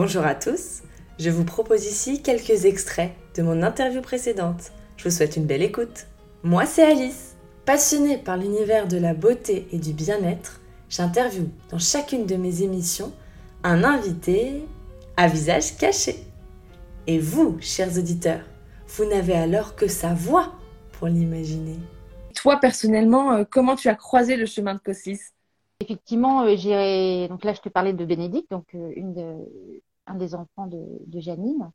Bonjour à tous, je vous propose ici quelques extraits de mon interview précédente. Je vous souhaite une belle écoute. Moi c'est Alice. Passionnée par l'univers de la beauté et du bien-être, j'interviewe dans chacune de mes émissions un invité à visage caché. Et vous, chers auditeurs, vous n'avez alors que sa voix pour l'imaginer. Toi, personnellement, euh, comment tu as croisé le chemin de Cossis? Effectivement, euh, j'ai donc là je te parlais de Bénédicte, donc euh, une de, un des enfants de, de Janine.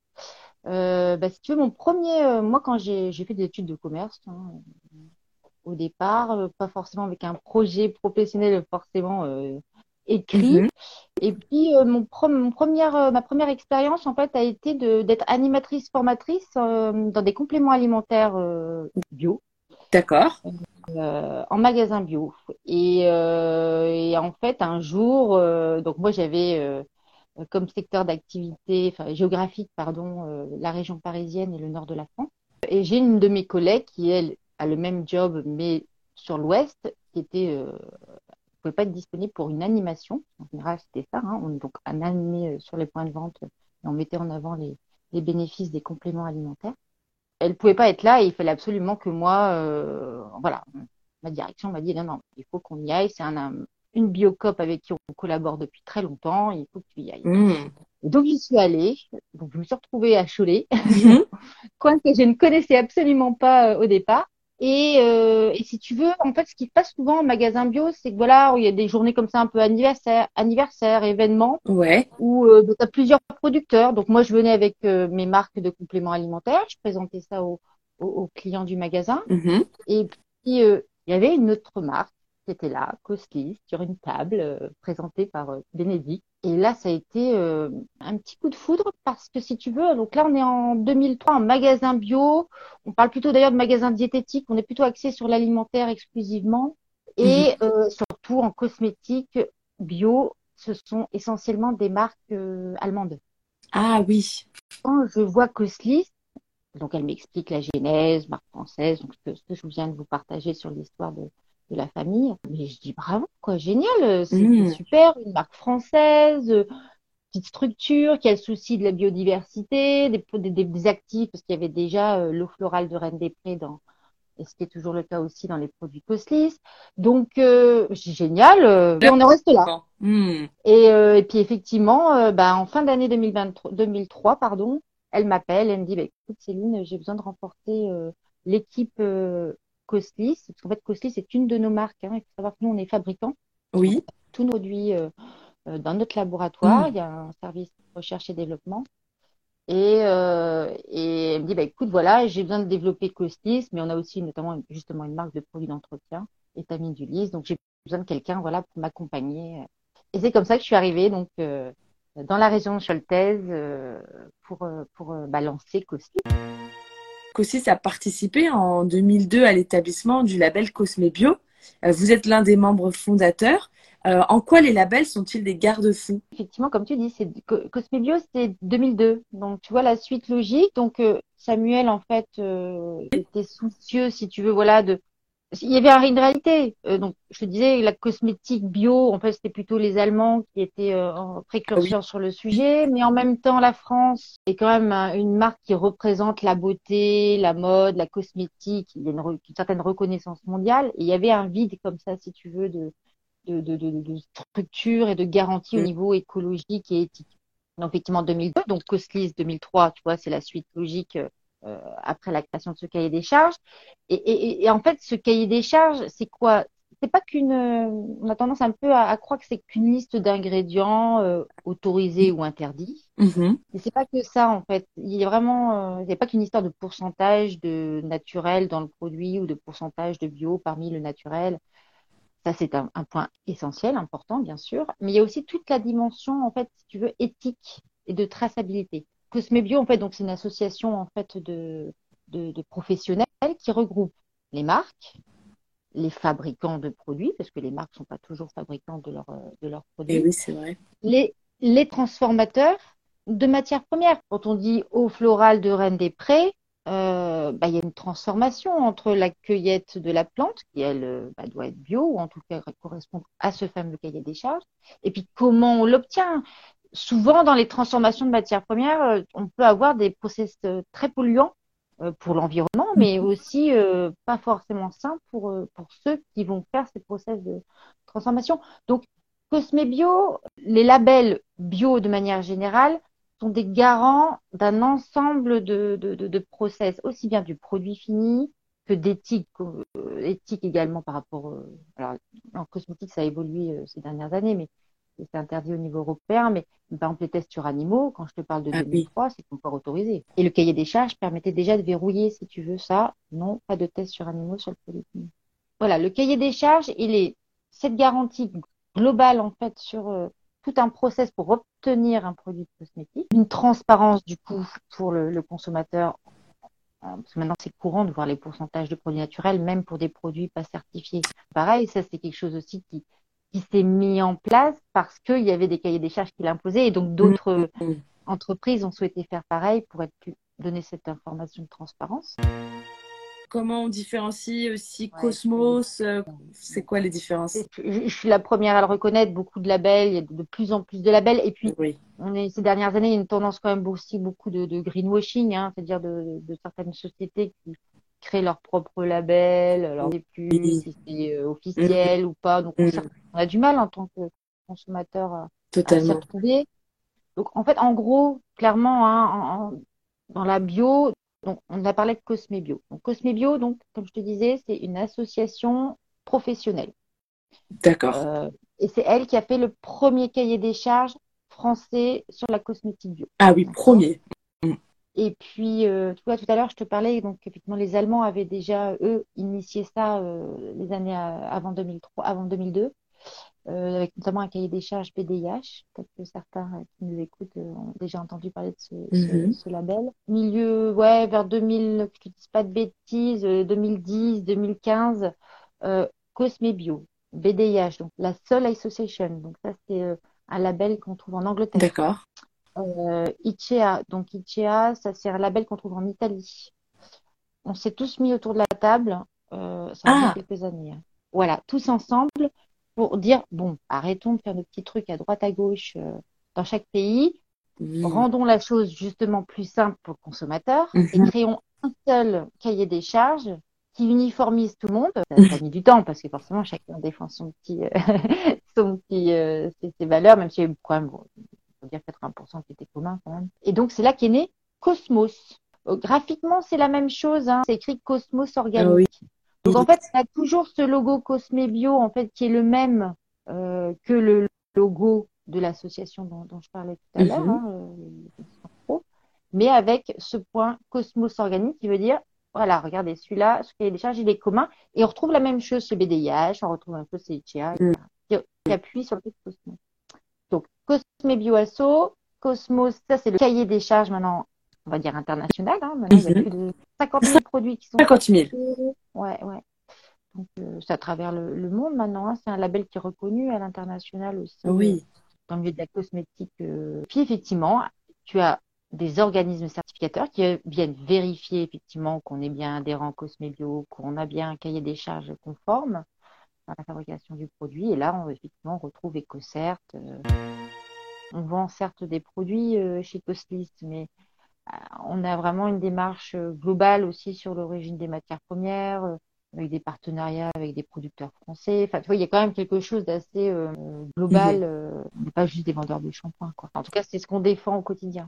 bah, si tu veux, mon premier, moi quand j'ai fait des études de commerce, hein, au départ, pas forcément avec un projet professionnel forcément écrit. Mhm. Et puis mon, mon, première, ma première expérience en fait a été d'être animatrice formatrice dans des compléments alimentaires bio. D'accord. Euh, en magasin bio. Et, euh, et, en fait, un jour, euh, donc moi j'avais comme secteur d'activité, enfin géographique, pardon, la région parisienne et le nord de la France. Et j'ai une de mes collègues qui, elle, a le même job, mais sur l'ouest, qui était euh, pouvait pas être disponible pour une animation. En général, c'était ça. Hein. On donc un animé sur les points de vente et on mettait en avant les, bénéfices des compléments alimentaires elle pouvait pas être là et il fallait absolument que moi, euh, voilà, ma direction m'a dit non, non, il faut qu'on y aille. C'est un, une biocop avec qui on collabore depuis très longtemps. Il faut que tu y ailles. Mmh. donc j'y suis allée. Donc je me suis retrouvée à Cholet, mmh. coin que je ne connaissais absolument pas euh, au départ. Et, euh, et, si tu veux, en fait, ce qui se passe souvent en magasin bio, c'est que voilà, il y a des journées comme ça un peu anniversaire, anniversaire, événements, ouais. où euh, tu as plusieurs producteurs. Donc moi, je venais avec euh, mes marques de compléments alimentaires, je présentais ça aux, aux, clients du magasin. Mm-hmm. Et puis il y avait une autre marque qui était là, Costly, sur une table euh, présentée par Bénédicte. Et là, ça a été euh, un petit coup de foudre parce que si tu veux, donc là, on est en 2003 en magasin bio. On parle plutôt d'ailleurs de magasin diététique. On est plutôt axé sur l'alimentaire exclusivement et mhm. euh, surtout en cosmétique bio. Ce sont essentiellement des marques euh, allemandes. Ah oui. Quand je vois Coslis, donc elle m'explique la genèse, marque française, donc ce que je viens de vous partager sur l'histoire de, de la famille. Mais je dis bravo, quoi, génial, c'est mmh. super, une marque française, euh, petite structure, qui a le souci de la biodiversité, des, des, des actifs, parce qu'il y avait déjà euh, l'eau florale de Reine des Prés dans, et ce qui est toujours le cas aussi dans les produits Coslis. Donc, euh, génial, et on en reste là. Mmh. Et, et, puis effectivement, bah, en fin d'année 2023, 2003, pardon, elle m'appelle, elle me dit, bah, écoute Céline, j'ai besoin de renforcer l'équipe Coslis, parce qu'en fait, Coslis, c'est une de nos marques. Hein. Il faut savoir que nous, on est fabricants. Oui. Tous nos produits euh, euh, dans notre laboratoire. Mm. Il y a un service de recherche et développement. Et, euh, et elle me dit, bah, écoute, voilà, j'ai besoin de développer Coslis, mais on a aussi notamment justement une marque de produits d'entretien, Étamine du Lys. Donc, j'ai besoin de quelqu'un voilà, pour m'accompagner. Et c'est comme ça que je suis arrivée donc, euh, dans la région Choltaise euh, pour, pour bah, lancer Coslis. Cossis a participé en 2002 à l'établissement du label Cosme Bio. Euh, vous êtes l'un des membres fondateurs. Euh, en quoi les labels sont-ils des garde-fous? Effectivement, comme tu dis, Cosme Bio, c'est 2002. Donc, tu vois la suite logique. Donc, euh, Samuel, en fait, était soucieux, si tu veux, voilà, de il y avait une réalité. Euh, donc, je te disais, la cosmétique bio, en fait, c'était plutôt les Allemands qui étaient euh, précurseurs sur le sujet, mais en même temps, la France est quand même une marque qui représente la beauté, la mode, la cosmétique. Il y a une, certaine reconnaissance mondiale. Et il y avait un vide comme ça, si tu veux, de, de, de, de, structure et de garantie au mm. niveau écologique et éthique. Donc, effectivement, 2002, donc Coslis 2003, tu vois, c'est la suite logique euh, euh, après la création de ce cahier des charges. Et, et, et en fait, ce cahier des charges, c'est quoi? C'est pas qu'une. On a tendance un peu à, croire que c'est qu'une liste d'ingrédients euh, autorisés ou interdits. Mm-hmm. Mais c'est pas que ça en fait. Il y a vraiment, euh, c'est pas qu'une histoire de pourcentage de naturel dans le produit ou de pourcentage de bio parmi le naturel. Ça, c'est un, un, point essentiel, important, bien sûr. Mais il y a aussi toute la dimension, en fait, si tu veux, éthique et de traçabilité. Cosmebio, en fait, donc c'est une association en fait de, de, professionnels qui regroupe les marques, les fabricants de produits, parce que les marques ne sont pas toujours fabricants de, leur, de leurs produits. Et eh oui, c'est vrai. Les, les transformateurs de matières premières. Quand on dit eau florale de Reine des Prés, euh, bah, il y a une transformation entre la cueillette de la plante, qui elle bah, doit être bio, ou en tout cas correspond à ce fameux cahier des charges, et puis comment on l'obtient souvent, dans les transformations de matières premières, euh, on peut avoir des process euh, très polluants euh, pour l'environnement, mais Mhm. aussi pas forcément sains pour, pour ceux qui vont faire ces process de transformation. Donc, Cosme Bio, les labels bio de manière générale sont des garants d'un ensemble de, de, de, de process, aussi bien du produit fini que d'éthique, euh, éthique également par rapport. Euh, alors, en cosmétique, ça a évolué euh, ces dernières années, mais c'est interdit au niveau européen. Mais par exemple, les tests sur animaux, quand je te parle de Ah oui. 2003, c'est encore autorisé. Et le cahier des charges permettait déjà de verrouiller, si tu veux ça. Non, pas de tests sur animaux sur le produit fini. Voilà, le cahier des charges, il est cette garantie globale en fait sur euh, tout un process pour obtenir un produit cosmétique, une transparence du coup pour le, le consommateur euh, parce que maintenant c'est courant de voir les pourcentages de produits naturels, même pour des produits pas certifiés. Pareil, ça c'est quelque chose aussi qui, qui s'est mis en place parce qu'il y avait des cahiers des charges qui l'imposaient et donc d'autres Mhm. entreprises ont souhaité faire pareil pour être plus, donner cette information de transparence. Comment on différencie aussi Ouais, Cosmos euh, C'est quoi les différences Je, je suis la première à le reconnaître, beaucoup de labels, il y a de, de plus en plus de labels et puis Oui. on est ces dernières années, il y a une tendance quand même aussi beaucoup de, de greenwashing, hein, c'est-à-dire de, de certaines sociétés qui créent leur propre label, alors on plus si c'est euh, officiel ou pas. Donc on, s'y- on a du mal en tant que consommateur à, à Totalement. retrouver. Donc en fait, en gros, clairement, hein, en- en- dans la bio, donc on a parlé de Cosme Bio. Donc Cosme Bio, donc comme je te disais, c'est une association professionnelle. D'accord. Euh, et c'est elle qui a fait le premier cahier des charges français sur la cosmétique bio. Ah oui, premier. Et puis, euh, tu vois, tout à l'heure, je te parlais, donc effectivement, les Allemands avaient déjà, eux, initié ça euh, les années euh, avant 2003, avant 2002, euh, avec notamment un cahier des charges BDIH. Peut-être que certains euh, qui nous écoutent euh, ont déjà entendu parler de ce, ce- Mhm. ce label. Milieu, ouais, vers 2000, que je ne dise pas de bêtises, euh, 2010, 2015, euh, Cosme Bio, BDIH, donc la Sol Association. Donc ça, c'est euh, un label qu'on trouve en Angleterre. D'accord. Euh, ICEA, donc ICEA, ça c'est un label qu'on trouve en Italie. On s'est tous mis autour de la table, euh, ça Ah. fait quelques années. hein. Voilà, tous ensemble pour dire bon, arrêtons de faire nos petits trucs à droite à gauche euh, dans chaque pays, Oui. rendons la chose justement plus simple pour le consommateur et Mhm. créons un seul cahier des charges qui uniformise tout le monde. Ça, ça a mis du temps parce que forcément chacun défend son petit, euh, son petit, euh, ses, ses valeurs, même s'il y a eu quand même, dire 80% qui étaient communs quand même. Et donc c'est là qu'est né Cosmos. Euh, graphiquement, c'est la même chose. Hein. C'est écrit Cosmos organique. Ah oui. Donc en fait, on a toujours ce logo Cosme Bio en fait qui est le même euh, que le logo de l'association dont, dont je parlais tout à l'heure, Mhm. hein, euh, mais avec ce point Cosmos organique qui veut dire voilà, regardez celui-là, ce cahier des charges, il est commun et on retrouve la même chose chez BDIH, on retrouve même chose chez ICEA, etc., qui, qui appuie sur le Cosmos. Cosme Bio Asso, Cosmos, ça c'est le cahier des charges maintenant, on va dire international. Hein, maintenant, il y a Mhm. plus de 50 000 produits qui sont 50 000. Ouais, ouais. Donc, euh, c'est à travers le, le monde maintenant. hein. C'est un label qui est reconnu à l'international aussi, euh, Oui. dans le milieu de la cosmétique. euh. Puis, effectivement, tu as des organismes certificateurs qui euh, viennent vérifier effectivement qu'on est bien adhérent au Cosme Bio, qu'on a bien un cahier des charges conforme à la fabrication du produit. Et là, on, effectivement, on retrouve EcoCert. euh. On vend certes des produits euh, chez Coslist, mais euh, on a vraiment une démarche euh, globale aussi sur l'origine des matières premières, avec des partenariats avec des producteurs français. Enfin, tu vois, il y a quand même quelque chose d'assez euh, global. euh, on n'est pas juste des vendeurs de shampoing, quoi. En tout cas, c'est ce qu'on défend au quotidien.